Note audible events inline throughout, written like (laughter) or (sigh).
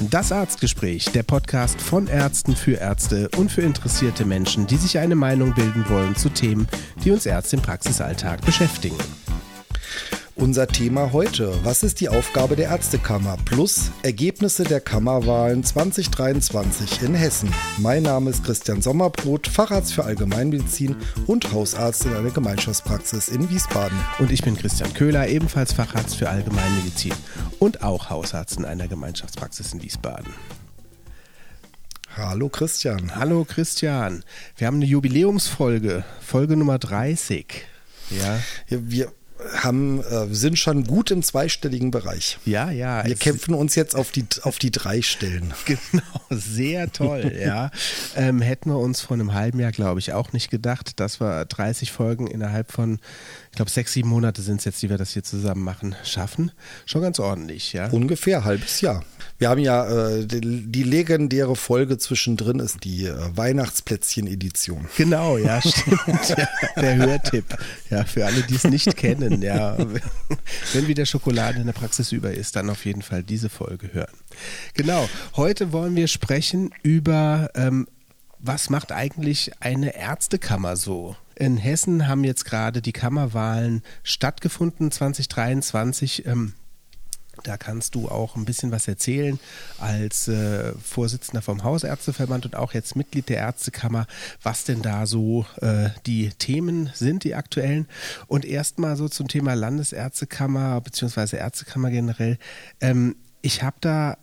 Das Arztgespräch, der Podcast von Ärzten für Ärzte und für interessierte Menschen, die sich eine Meinung bilden wollen zu Themen, die uns Ärzte im Praxisalltag beschäftigen. Unser Thema heute, was ist die Aufgabe der Ärztekammer? Plus Ergebnisse der Kammerwahlen 2023 in Hessen. Mein Name ist Christian Sommerbrot, Facharzt für Allgemeinmedizin und Hausarzt in einer Gemeinschaftspraxis in Wiesbaden. Und ich bin Christian Köhler, ebenfalls Facharzt für Allgemeinmedizin und auch Hausarzt in einer Gemeinschaftspraxis in Wiesbaden. Hallo Christian. Hallo Christian. Wir haben eine Jubiläumsfolge, Folge Nummer 30. Ja. ja wir haben, äh, sind schon gut im zweistelligen Bereich. Ja, ja. Wir kämpfen uns jetzt auf die, auf die drei Stellen. (laughs) Genau, sehr toll, (laughs) ja. Ähm, hätten wir uns vor einem halben Jahr, glaube ich, auch nicht gedacht, dass wir 30 Folgen innerhalb von, ich glaube, sechs, sieben Monate sind es jetzt, die wir das hier zusammen machen, schaffen. Schon ganz ordentlich, ja. Ungefähr, halbes Jahr. Wir haben ja äh, die, die, legendäre Folge zwischendrin ist die äh, Weihnachtsplätzchen-Edition. Genau, ja, stimmt. ja, (laughs) der Hörtipp. Ja, für alle, die es nicht kennen, ja. (laughs) Wenn wieder Schokolade in der Praxis über ist, dann auf jeden Fall diese Folge hören. Genau. Heute wollen wir sprechen über ähm, was macht eigentlich eine Ärztekammer so? In Hessen haben jetzt gerade die Kammerwahlen stattgefunden 2023. Ähm, da kannst du auch ein bisschen was erzählen als äh, Vorsitzender vom Hausärzteverband und auch jetzt Mitglied der Ärztekammer, was denn da so äh, die Themen sind, die aktuellen. Und erstmal so zum Thema Landesärztekammer bzw. Ärztekammer generell. Ähm, ich habe da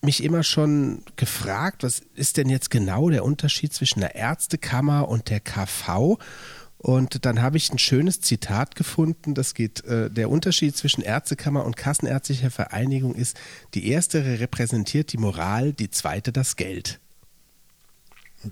mich immer schon gefragt, was ist denn jetzt genau der Unterschied zwischen der Ärztekammer und der KV? Und dann habe ich ein schönes Zitat gefunden, das geht, äh, der Unterschied zwischen Ärztekammer und Kassenärztlicher Vereinigung ist, die erstere repräsentiert die Moral, die zweite das Geld.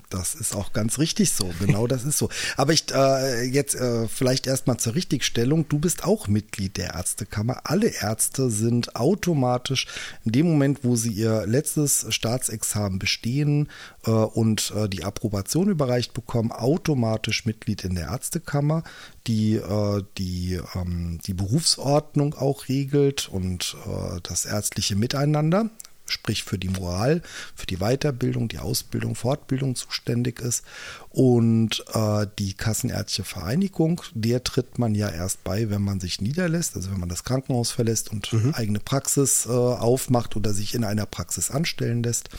Das ist auch ganz richtig so. Genau, das ist so. Aber ich äh, jetzt äh, vielleicht erstmal zur Richtigstellung. Du bist auch Mitglied der Ärztekammer. Alle Ärzte sind automatisch in dem Moment, wo sie ihr letztes Staatsexamen bestehen äh, und äh, die Approbation überreicht bekommen, automatisch Mitglied in der Ärztekammer, die äh, die, ähm, die Berufsordnung auch regelt und äh, das ärztliche Miteinander sprich für die Moral, für die Weiterbildung, die Ausbildung, Fortbildung zuständig ist. Und äh, die Kassenärztliche Vereinigung, der tritt man ja erst bei, wenn man sich niederlässt, also wenn man das Krankenhaus verlässt und mhm. eigene Praxis äh, aufmacht oder sich in einer Praxis anstellen lässt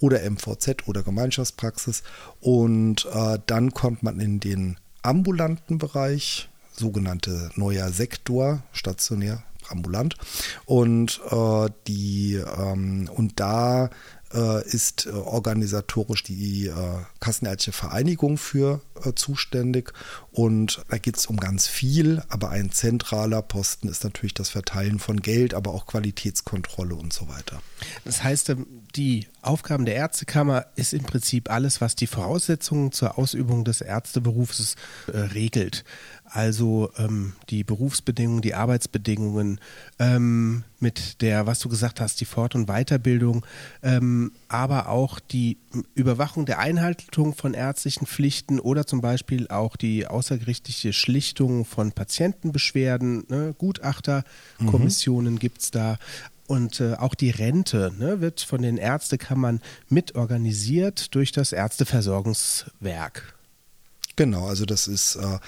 oder MVZ oder Gemeinschaftspraxis. Und äh, dann kommt man in den ambulanten Bereich, sogenannte neuer Sektor, stationär ambulant. Und äh, die ähm, und da äh, ist äh, organisatorisch die äh, Kassenärztliche Vereinigung für zuständig. Und da geht es um ganz viel, aber ein zentraler Posten ist natürlich das Verteilen von Geld, aber auch Qualitätskontrolle und so weiter. Das heißt, ähm, die Aufgaben der Ärztekammer ist im Prinzip alles, was die Voraussetzungen zur Ausübung des Ärzteberufs äh, regelt also ähm, die Berufsbedingungen, die Arbeitsbedingungen, ähm, mit der, was du gesagt hast, die Fort- und Weiterbildung, ähm, aber auch die Überwachung der Einhaltung von ärztlichen Pflichten oder zum Beispiel auch die außergerichtliche Schlichtung von Patientenbeschwerden, ne, Gutachterkommissionen mhm. gibt es da. Und äh, auch die Rente ne, wird von den Ärztekammern mitorganisiert durch das Ärzteversorgungswerk. Genau, also das ist äh,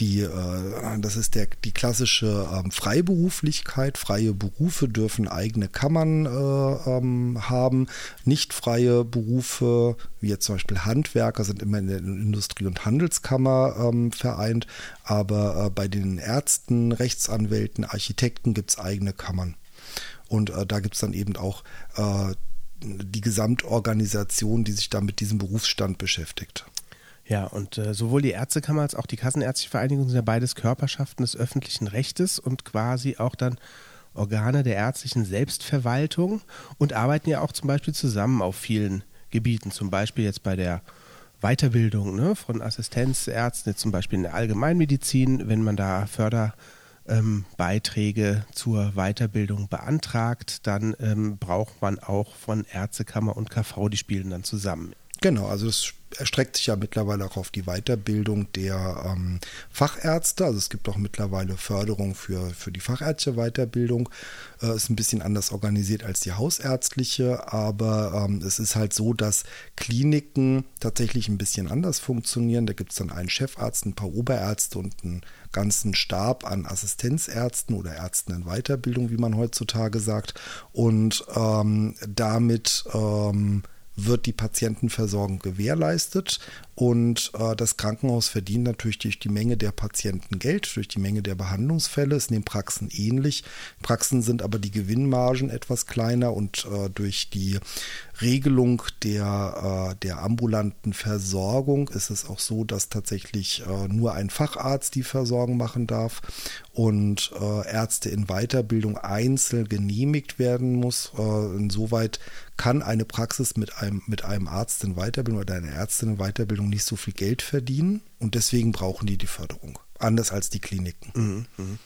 die, äh, das ist der, die klassische ähm, Freiberuflichkeit. Freie Berufe dürfen eigene Kammern äh, ähm, haben. Nicht freie Berufe, wie jetzt zum Beispiel Handwerker, sind immer in der Industrie- und Handelskammer ähm, vereint. Aber äh, bei den Ärzten, Rechtsanwälten, Architekten gibt es eigene Kammern. Und äh, da gibt es dann eben auch äh, die Gesamtorganisation, die sich da mit diesem Berufsstand beschäftigt. Ja, und äh, sowohl die Ärztekammer als auch die Kassenärztliche Vereinigung sind ja beides Körperschaften des öffentlichen Rechtes und quasi auch dann Organe der ärztlichen Selbstverwaltung und arbeiten ja auch zum Beispiel zusammen auf vielen Gebieten, zum Beispiel jetzt bei der Weiterbildung ne, von Assistenzärzten, jetzt zum Beispiel in der Allgemeinmedizin, wenn man da Förderbeiträge ähm, zur Weiterbildung beantragt, dann ähm, braucht man auch von Ärztekammer und KV, die spielen dann zusammen. Genau, also das erstreckt sich ja mittlerweile auch auf die Weiterbildung der ähm, Fachärzte. Also es gibt auch mittlerweile Förderung für, für die fachärztliche Weiterbildung. Äh, ist ein bisschen anders organisiert als die hausärztliche, aber ähm, es ist halt so, dass Kliniken tatsächlich ein bisschen anders funktionieren. Da gibt es dann einen Chefarzt, ein paar Oberärzte und einen ganzen Stab an Assistenzärzten oder Ärzten in Weiterbildung, wie man heutzutage sagt. Und ähm, damit ähm, wird die Patientenversorgung gewährleistet und äh, das Krankenhaus verdient natürlich durch die Menge der Patienten Geld, durch die Menge der Behandlungsfälle. Es nehmen Praxen ähnlich. Praxen sind aber die Gewinnmargen etwas kleiner und äh, durch die Regelung der, äh, der ambulanten Versorgung ist es auch so, dass tatsächlich äh, nur ein Facharzt die Versorgung machen darf und äh, Ärzte in Weiterbildung einzeln genehmigt werden muss. Äh, insoweit kann eine Praxis mit einem, mit einem Arzt in Weiterbildung oder einer Ärztin in Weiterbildung nicht so viel Geld verdienen und deswegen brauchen die die Förderung. Anders als die Kliniken. Mhm, mh.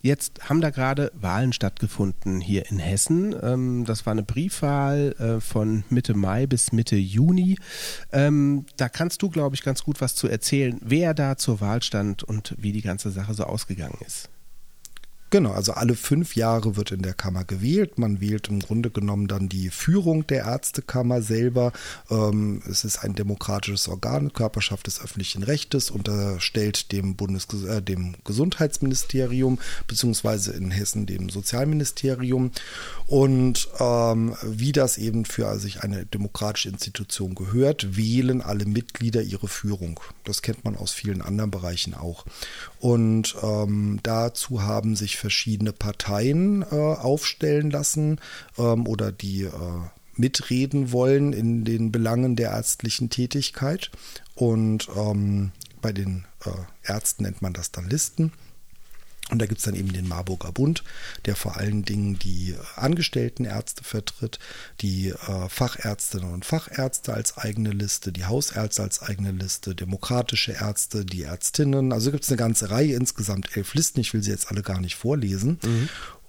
Jetzt haben da gerade Wahlen stattgefunden hier in Hessen. Ähm, das war eine Briefwahl äh, von Mitte Mai bis Mitte Juni. Ähm, da kannst du, glaube ich, ganz gut was zu erzählen, wer da zur Wahl stand und wie die ganze Sache so ausgegangen ist. Genau, also alle fünf Jahre wird in der Kammer gewählt. Man wählt im Grunde genommen dann die Führung der Ärztekammer selber. Ähm, es ist ein demokratisches Organ, Körperschaft des öffentlichen Rechtes, unterstellt dem, Bundes äh, dem Gesundheitsministerium, beziehungsweise in Hessen dem Sozialministerium. Und ähm, wie das eben für sich eine demokratische Institution gehört, wählen alle Mitglieder ihre Führung. Das kennt man aus vielen anderen Bereichen auch. Und ähm, dazu haben sich verschiedene Parteien äh, aufstellen lassen ähm, oder die äh, mitreden wollen in den Belangen der ärztlichen Tätigkeit. Und ähm, bei den äh, Ärzten nennt man das dann Listen. Und da gibt es dann eben den Marburger Bund, der vor allen Dingen die angestellten Ärzte vertritt, die äh, Fachärztinnen und Fachärzte als eigene Liste, die Hausärzte als eigene Liste, demokratische Ärzte, die Ärztinnen. Also gibt es eine ganze Reihe, insgesamt elf Listen. Ich will sie jetzt alle gar nicht vorlesen. Mhm.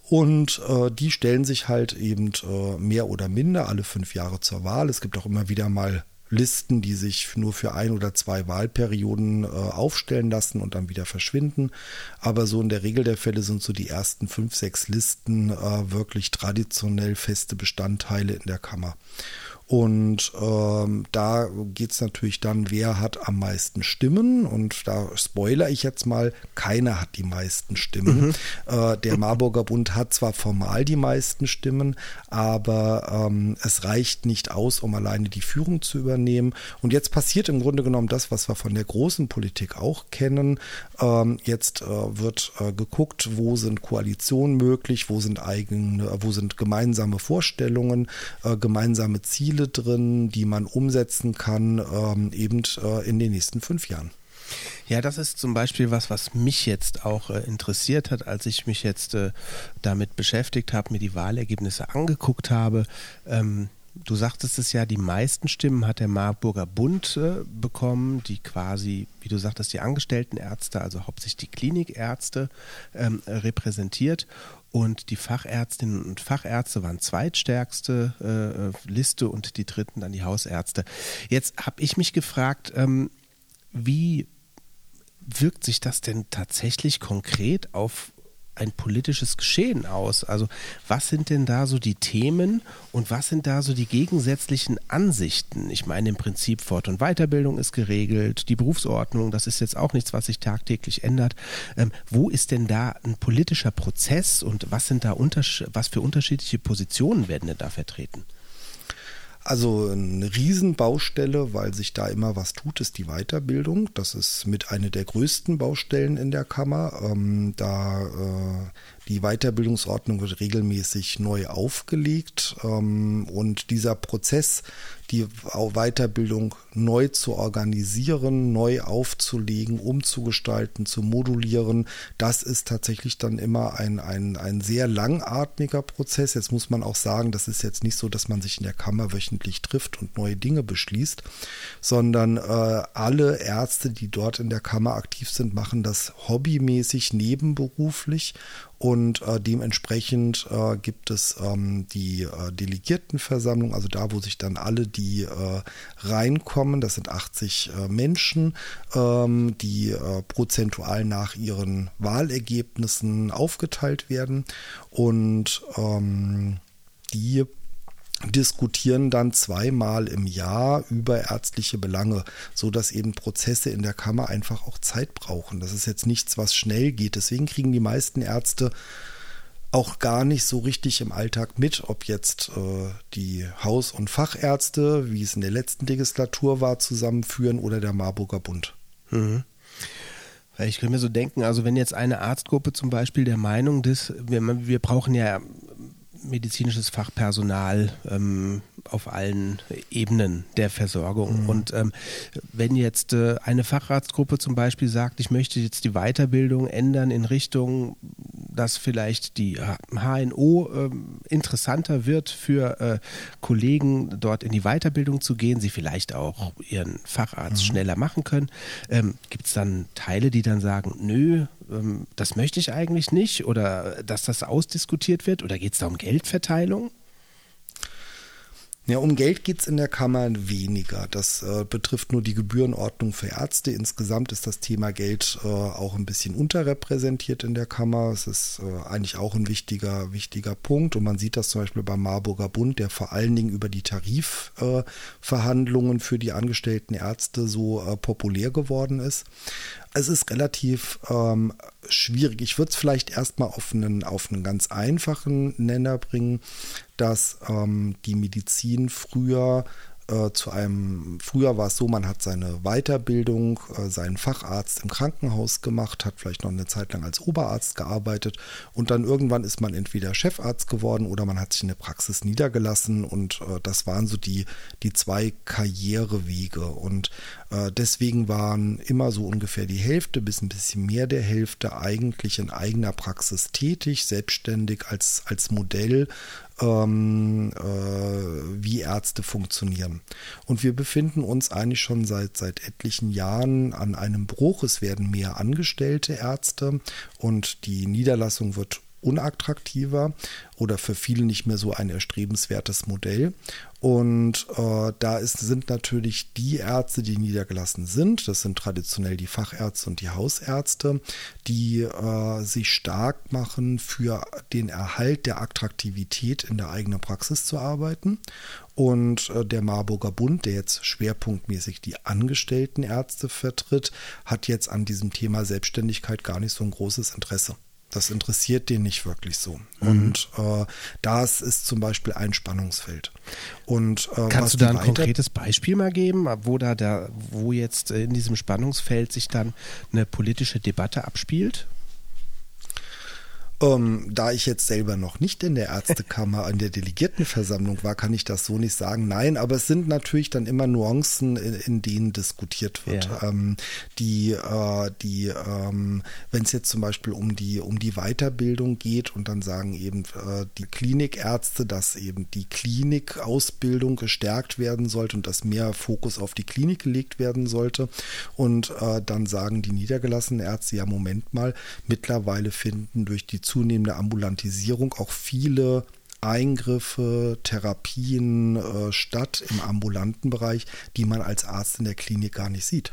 Und äh, die stellen sich halt eben äh, mehr oder minder alle fünf Jahre zur Wahl. Es gibt auch immer wieder mal Listen, die sich nur für ein oder zwei Wahlperioden äh, aufstellen lassen und dann wieder verschwinden. Aber so in der Regel der Fälle sind so die ersten fünf, sechs Listen äh, wirklich traditionell feste Bestandteile in der Kammer. Und ähm, da geht es natürlich dann, wer hat am meisten Stimmen. Und da spoiler ich jetzt mal, keiner hat die meisten Stimmen. Mhm. Äh, der Marburger Bund hat zwar formal die meisten Stimmen, aber ähm, es reicht nicht aus, um alleine die Führung zu übernehmen. Und jetzt passiert im Grunde genommen das, was wir von der großen Politik auch kennen. Ähm, jetzt äh, wird äh, geguckt, wo sind Koalitionen möglich, wo sind eigene, wo sind gemeinsame Vorstellungen, äh, gemeinsame Ziele Ziele drin, die man umsetzen kann, ähm, eben äh, in den nächsten fünf Jahren. Ja, das ist zum Beispiel was, was mich jetzt auch äh, interessiert hat, als ich mich jetzt äh, damit beschäftigt habe, mir die Wahlergebnisse angeguckt habe. Ähm, du sagtest es ja, die meisten Stimmen hat der Marburger Bund äh, bekommen, die quasi, wie du sagtest, die Angestelltenärzte, also hauptsächlich die Klinikärzte ähm, repräsentiert und die Fachärztinnen und Fachärzte waren zweitstärkste äh, Liste und die dritten dann die Hausärzte. Jetzt habe ich mich gefragt, ähm, wie wirkt sich das denn tatsächlich konkret auf ein politisches Geschehen aus? Also was sind denn da so die Themen und was sind da so die gegensätzlichen Ansichten? Ich meine im Prinzip Fort- und Weiterbildung ist geregelt, die Berufsordnung, das ist jetzt auch nichts, was sich tagtäglich ändert. Ähm, wo ist denn da ein politischer Prozess und was sind da was für unterschiedliche Positionen werden denn da vertreten? Also eine Riesenbaustelle, weil sich da immer was tut, ist die Weiterbildung. Das ist mit einer der größten Baustellen in der Kammer. Ähm, da äh, die Weiterbildungsordnung wird regelmäßig neu aufgelegt ähm, und dieser Prozess, die Weiterbildung neu zu organisieren, neu aufzulegen, umzugestalten, zu modulieren, das ist tatsächlich dann immer ein, ein, ein sehr langatmiger Prozess. Jetzt muss man auch sagen, das ist jetzt nicht so, dass man sich in der Kammer wöchentlich trifft und neue Dinge beschließt, sondern äh, alle Ärzte, die dort in der Kammer aktiv sind, machen das hobbymäßig nebenberuflich Und äh, dementsprechend äh, gibt es ähm, die äh, Delegiertenversammlung, also da, wo sich dann alle, die äh, reinkommen, das sind 80 äh, Menschen, ähm, die äh, prozentual nach ihren Wahlergebnissen aufgeteilt werden. Und ähm, die diskutieren dann zweimal im Jahr über ärztliche Belange, so dass eben Prozesse in der Kammer einfach auch Zeit brauchen. Das ist jetzt nichts, was schnell geht. Deswegen kriegen die meisten Ärzte auch gar nicht so richtig im Alltag mit, ob jetzt äh, die Haus- und Fachärzte, wie es in der letzten Legislatur war, zusammenführen oder der Marburger Bund. Mhm. Ich könnte mir so denken, also wenn jetzt eine Arztgruppe zum Beispiel der Meinung ist, wir, wir brauchen ja medizinisches Fachpersonal ähm, auf allen Ebenen der Versorgung. Mhm. Und ähm, wenn jetzt äh, eine Facharztgruppe zum Beispiel sagt, ich möchte jetzt die Weiterbildung ändern in Richtung, dass vielleicht die HNO äh, interessanter wird für äh, Kollegen, dort in die Weiterbildung zu gehen, sie vielleicht auch ihren Facharzt mhm. schneller machen können, ähm, gibt es dann Teile, die dann sagen, nö, ähm, das möchte ich eigentlich nicht oder dass das ausdiskutiert wird oder geht es da um Geldverteilung? Ja, um Geld geht es in der Kammer weniger. Das äh, betrifft nur die Gebührenordnung für Ärzte. Insgesamt ist das Thema Geld äh, auch ein bisschen unterrepräsentiert in der Kammer. Es ist äh, eigentlich auch ein wichtiger, wichtiger Punkt. Und man sieht das zum Beispiel beim Marburger Bund, der vor allen Dingen über die Tarifverhandlungen für die angestellten Ärzte so äh, populär geworden ist. Es ist relativ ähm, schwierig. Ich würde es vielleicht erstmal auf einen, auf einen ganz einfachen Nenner bringen, dass ähm, die Medizin früher äh, zu einem, früher war es so, man hat seine Weiterbildung, äh, seinen Facharzt im Krankenhaus gemacht, hat vielleicht noch eine Zeit lang als Oberarzt gearbeitet und dann irgendwann ist man entweder Chefarzt geworden oder man hat sich in der Praxis niedergelassen und äh, das waren so die, die zwei Karrierewege und äh, deswegen waren immer so ungefähr die Hälfte bis ein bisschen mehr der Hälfte eigentlich in eigener Praxis tätig, selbstständig als, als Modell ähm, äh, wie Ärzte funktionieren. Und wir befinden uns eigentlich schon seit, seit etlichen Jahren an einem Bruch. Es werden mehr angestellte Ärzte und die Niederlassung wird unattraktiver oder für viele nicht mehr so ein erstrebenswertes Modell. Und äh, da ist, sind natürlich die Ärzte, die niedergelassen sind, das sind traditionell die Fachärzte und die Hausärzte, die äh, sich stark machen, für den Erhalt der Attraktivität in der eigenen Praxis zu arbeiten. Und äh, der Marburger Bund, der jetzt schwerpunktmäßig die angestellten Ärzte vertritt, hat jetzt an diesem Thema Selbstständigkeit gar nicht so ein großes Interesse. Das interessiert den nicht wirklich so. Mhm. Und äh, das ist zum Beispiel ein Spannungsfeld. Und, äh, Kannst du da ein konkretes Beispiel mal geben, wo da der, wo jetzt in diesem Spannungsfeld sich dann eine politische Debatte abspielt? Ähm, da ich jetzt selber noch nicht in der Ärztekammer an der Delegiertenversammlung war, kann ich das so nicht sagen. Nein, aber es sind natürlich dann immer Nuancen, in, in denen diskutiert wird. Ja. Ähm, die, äh, die, ähm, wenn es jetzt zum Beispiel um die, um die Weiterbildung geht und dann sagen eben äh, die Klinikärzte, dass eben die Klinikausbildung gestärkt werden sollte und dass mehr Fokus auf die Klinik gelegt werden sollte. Und äh, dann sagen die niedergelassenen Ärzte, ja, Moment mal, mittlerweile finden durch die zunehmende Ambulantisierung auch viele Eingriffe, Therapien äh, statt im ambulanten Bereich, die man als Arzt in der Klinik gar nicht sieht.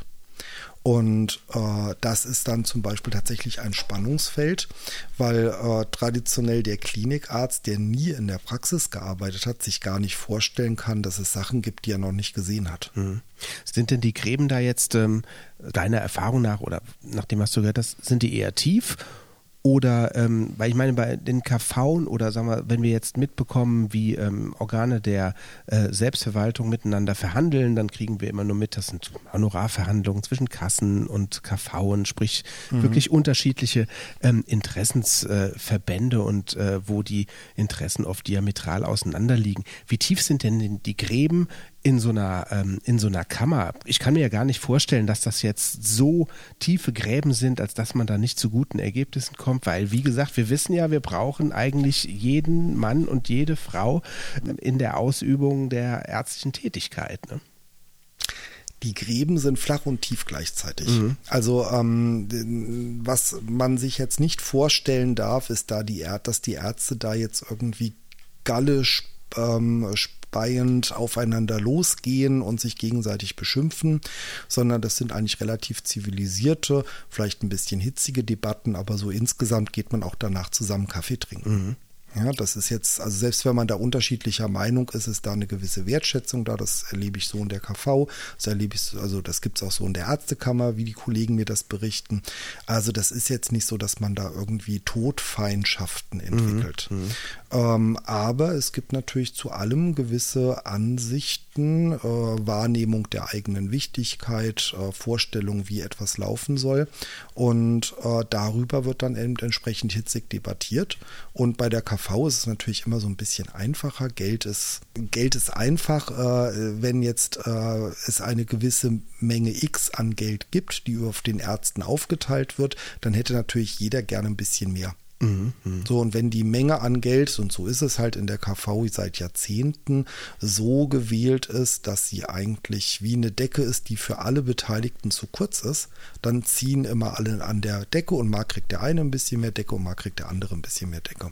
Und äh, das ist dann zum Beispiel tatsächlich ein Spannungsfeld, weil äh, traditionell der Klinikarzt, der nie in der Praxis gearbeitet hat, sich gar nicht vorstellen kann, dass es Sachen gibt, die er noch nicht gesehen hat. Mhm. Sind denn die Gräben da jetzt ähm, deiner Erfahrung nach oder nach dem, was du gehört hast, sind die eher tief oder, ähm, weil ich meine, bei den KV oder sagen wir, wenn wir jetzt mitbekommen, wie ähm, Organe der äh, Selbstverwaltung miteinander verhandeln, dann kriegen wir immer nur mit, das sind Honorarverhandlungen zwischen Kassen und KV, sprich mhm. wirklich unterschiedliche ähm, Interessensverbände äh, und äh, wo die Interessen oft diametral auseinanderliegen. Wie tief sind denn die Gräben in so einer, ähm, in so einer Kammer. Ich kann mir ja gar nicht vorstellen, dass das jetzt so tiefe Gräben sind, als dass man da nicht zu guten Ergebnissen kommt, weil, wie gesagt, wir wissen ja, wir brauchen eigentlich jeden Mann und jede Frau in der Ausübung der ärztlichen Tätigkeit. Ne? die Gräben sind flach und tief gleichzeitig. Mhm. Also ähm, was man sich jetzt nicht vorstellen darf, ist da die Erd, dass die Ärzte da jetzt irgendwie gallisch ähm, speiend aufeinander losgehen und sich gegenseitig beschimpfen, sondern das sind eigentlich relativ zivilisierte, vielleicht ein bisschen hitzige Debatten, aber so insgesamt geht man auch danach zusammen Kaffee trinken. Mhm. Ja, das ist jetzt, also selbst wenn man da unterschiedlicher Meinung ist, ist da eine gewisse Wertschätzung da. Das erlebe ich so in der KV, das erlebe ich, also das gibt es auch so in der Ärztekammer, wie die Kollegen mir das berichten. Also das ist jetzt nicht so, dass man da irgendwie Todfeindschaften entwickelt. Mhm. Ähm, aber es gibt natürlich zu allem gewisse Ansichten, äh, Wahrnehmung der eigenen Wichtigkeit, äh, Vorstellung, wie etwas laufen soll. Und äh, darüber wird dann eben entsprechend hitzig debattiert. Und bei der KV ist es natürlich immer so ein bisschen einfacher. Geld ist, Geld ist einfach, äh, wenn jetzt äh, es eine gewisse Menge X an Geld gibt, die auf den Ärzten aufgeteilt wird, dann hätte natürlich jeder gerne ein bisschen mehr. So, und wenn die Menge an Geld, und so ist es halt in der KV seit Jahrzehnten, so gewählt ist, dass sie eigentlich wie eine Decke ist, die für alle Beteiligten zu kurz ist, dann ziehen immer alle an der Decke und mal kriegt der eine ein bisschen mehr Decke und mal kriegt der andere ein bisschen mehr Decke.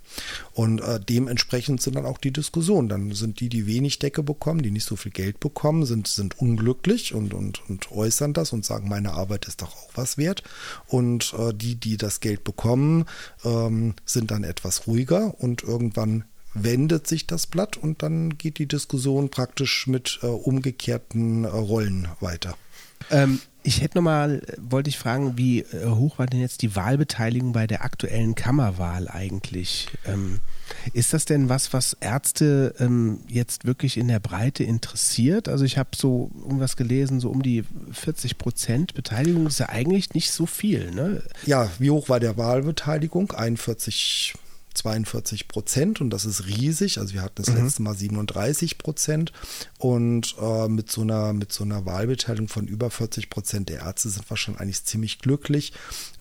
Und äh, dementsprechend sind dann auch die Diskussionen. Dann sind die, die wenig Decke bekommen, die nicht so viel Geld bekommen, sind, sind unglücklich und, und, und äußern das und sagen, meine Arbeit ist doch auch was wert. Und äh, die, die das Geld bekommen, ähm, ähm, sind dann etwas ruhiger und irgendwann wendet sich das Blatt und dann geht die Diskussion praktisch mit äh, umgekehrten äh, Rollen weiter. Ähm, ich hätte nochmal, wollte ich fragen, wie äh, hoch war denn jetzt die Wahlbeteiligung bei der aktuellen Kammerwahl eigentlich? Ähm, ist das denn was, was Ärzte ähm, jetzt wirklich in der Breite interessiert? Also ich habe so irgendwas gelesen, so um die 40 Prozent Beteiligung ist ja eigentlich nicht so viel. Ne? Ja, wie hoch war der Wahlbeteiligung? 41 42 Prozent und das ist riesig. Also wir hatten das mhm. letzte Mal 37 Prozent und äh, mit, so einer, mit so einer Wahlbeteiligung von über 40 Prozent der Ärzte sind wir schon eigentlich ziemlich glücklich.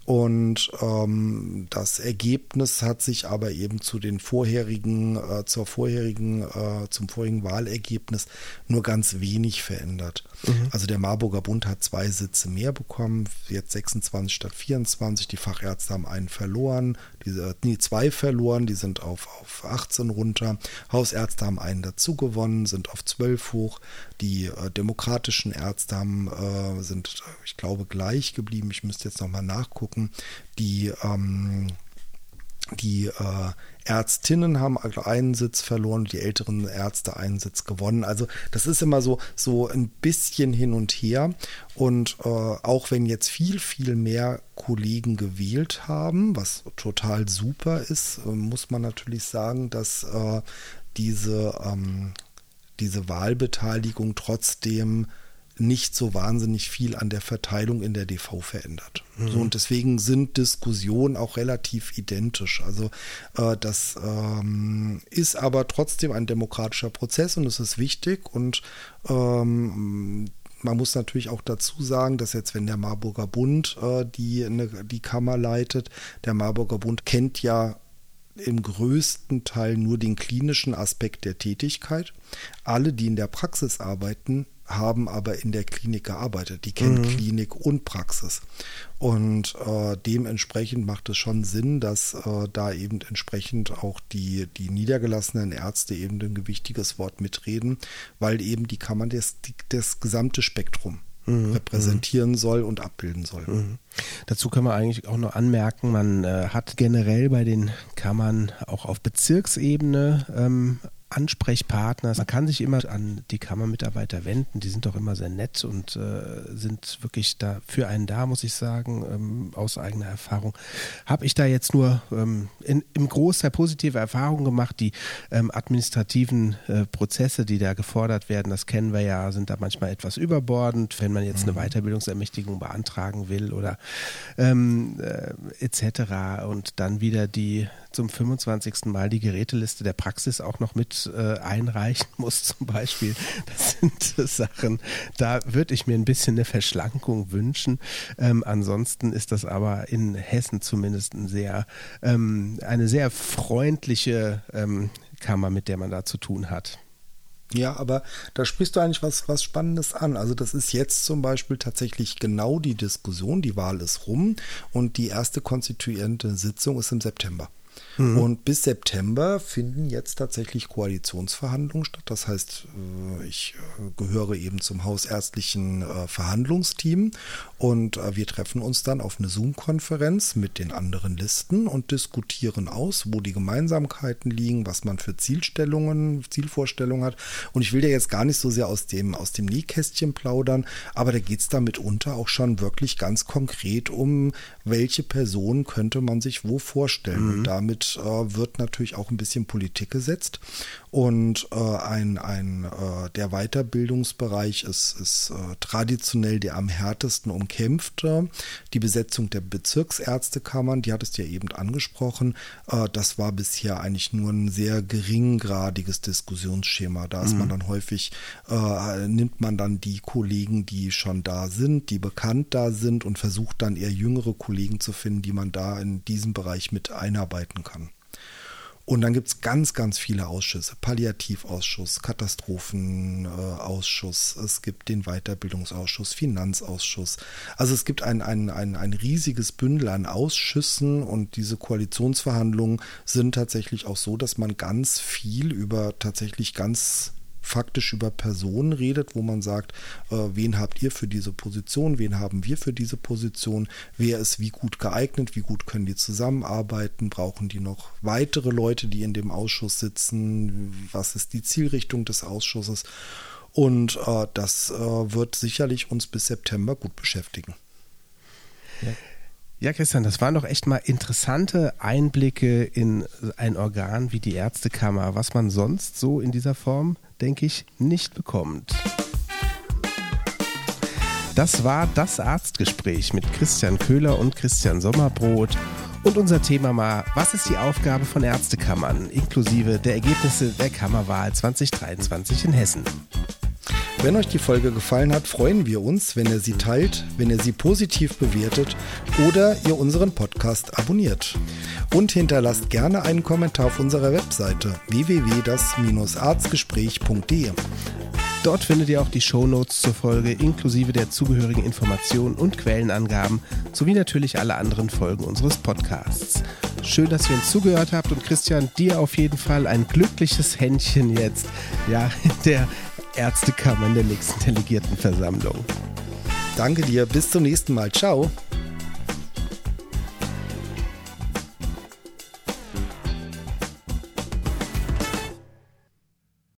Und ähm, das Ergebnis hat sich aber eben zu den vorherigen, äh, zur vorherigen, äh, zum vorigen Wahlergebnis nur ganz wenig verändert. Mhm. Also der Marburger Bund hat zwei Sitze mehr bekommen, jetzt 26 statt 24. Die Fachärzte haben einen verloren, diese, nee, zwei verloren, die sind auf, auf 18 runter. Hausärzte haben einen dazu gewonnen, sind auf 12 hoch. Die äh, demokratischen Ärzte haben, äh, sind, ich glaube, gleich geblieben. Ich müsste jetzt nochmal nachgucken. Die ähm, die äh, Ärztinnen haben einen Sitz verloren, die älteren Ärzte einen Sitz gewonnen. Also das ist immer so, so ein bisschen hin und her. Und äh, auch wenn jetzt viel, viel mehr Kollegen gewählt haben, was total super ist, äh, muss man natürlich sagen, dass äh, diese, ähm, diese Wahlbeteiligung trotzdem nicht so wahnsinnig viel an der Verteilung in der DV verändert. Mhm. So, und deswegen sind Diskussionen auch relativ identisch. Also äh, das ähm, ist aber trotzdem ein demokratischer Prozess und es ist wichtig und ähm, man muss natürlich auch dazu sagen, dass jetzt, wenn der Marburger Bund äh, die, ne, die Kammer leitet, der Marburger Bund kennt ja im größten Teil nur den klinischen Aspekt der Tätigkeit. Alle, die in der Praxis arbeiten, haben aber in der Klinik gearbeitet. Die kennen mhm. Klinik und Praxis. Und äh, dementsprechend macht es schon Sinn, dass äh, da eben entsprechend auch die, die niedergelassenen Ärzte eben ein gewichtiges Wort mitreden, weil eben die Kammer das, das gesamte Spektrum mhm. repräsentieren mhm. soll und abbilden soll. Mhm. Dazu können wir eigentlich auch noch anmerken, man äh, hat generell bei den Kammern auch auf Bezirksebene ähm, Ansprechpartners. Man kann sich immer an die Kammermitarbeiter wenden. Die sind doch immer sehr nett und äh, sind wirklich da für einen da, muss ich sagen, ähm, aus eigener Erfahrung. Habe ich da jetzt nur ähm, in, im Großteil positive Erfahrungen gemacht. Die ähm, administrativen äh, Prozesse, die da gefordert werden, das kennen wir ja, sind da manchmal etwas überbordend, wenn man jetzt mhm. eine Weiterbildungsermächtigung beantragen will oder ähm, äh, etc. Und dann wieder die zum 25. Mal die Geräteliste der Praxis auch noch mit äh, einreichen (laughs) muss, zum Beispiel. Das sind Sachen, da würde ich mir ein bisschen eine Verschlankung wünschen. Ähm, ansonsten ist das aber in Hessen zumindest ein sehr, ähm, eine sehr freundliche ähm, Kammer, mit der man da zu tun hat. Ja, aber da sprichst du eigentlich was, was Spannendes an. Also das ist jetzt zum Beispiel tatsächlich genau die Diskussion. Die Wahl ist rum und die erste konstituierende Sitzung ist im September. Mhm. Und bis September finden jetzt tatsächlich Koalitionsverhandlungen statt. Das heißt, äh, ich äh, gehöre eben zum hausärztlichen äh, Verhandlungsteam und wir treffen uns dann auf eine Zoom-Konferenz mit den anderen Listen und diskutieren aus, wo die Gemeinsamkeiten liegen, was man für Zielstellungen, Zielvorstellungen hat. Und ich will ja jetzt gar nicht so sehr aus dem, aus dem Nähkästchen plaudern, aber da geht es da mitunter auch schon wirklich ganz konkret um, welche Person könnte man sich wo vorstellen. Mhm. Und damit äh, wird natürlich auch ein bisschen Politik gesetzt. Und äh, ein, ein, äh, der Weiterbildungsbereich ist, ist äh, traditionell der am härtesten umkämpfte. Die Besetzung der Bezirksärztekammern, die hattest du ja eben angesprochen, äh, das war bisher eigentlich nur ein sehr geringgradiges Diskussionsschema. Da ist mhm. man dann häufig, äh, nimmt man dann die Kollegen, die schon da sind, die bekannt da sind und versucht dann eher jüngere Kollegen zu finden, die man da in diesem Bereich mit einarbeiten kann. Und dann gibt es ganz, ganz viele Ausschüsse. Palliativausschuss, Katastrophenausschuss, es gibt den Weiterbildungsausschuss, Finanzausschuss. Also es gibt ein, ein, ein, ein riesiges Bündel an Ausschüssen und diese Koalitionsverhandlungen sind tatsächlich auch so, dass man ganz viel über tatsächlich ganz faktisch über Personen redet, wo man sagt, äh, wen habt ihr für diese Position, wen haben wir für diese Position, wer ist wie gut geeignet, wie gut können die zusammenarbeiten, brauchen die noch weitere Leute, die in dem Ausschuss sitzen, was ist die Zielrichtung des Ausschusses und äh, das äh, wird sicherlich uns bis September gut beschäftigen. Ja. Ja, Christian, das waren doch echt mal interessante Einblicke in ein Organ wie die Ärztekammer, was man sonst so in dieser Form denke ich, nicht bekommt. Das war das Arztgespräch mit Christian Köhler und Christian Sommerbrot. Und unser Thema war, was ist die Aufgabe von Ärztekammern, inklusive der Ergebnisse der Kammerwahl 2023 in Hessen. Wenn euch die Folge gefallen hat, freuen wir uns, wenn ihr sie teilt, wenn ihr sie positiv bewertet oder ihr unseren Podcast abonniert. Und hinterlasst gerne einen Kommentar auf unserer Webseite www.das-arztgespräch.de. Dort findet ihr auch die Shownotes zur Folge inklusive der zugehörigen Informationen und Quellenangaben sowie natürlich alle anderen Folgen unseres Podcasts. Schön, dass ihr uns zugehört habt und Christian, dir auf jeden Fall ein glückliches Händchen jetzt, ja, (laughs) der Ärztekammer in der nächsten Delegiertenversammlung. Danke dir, bis zum nächsten Mal. Ciao.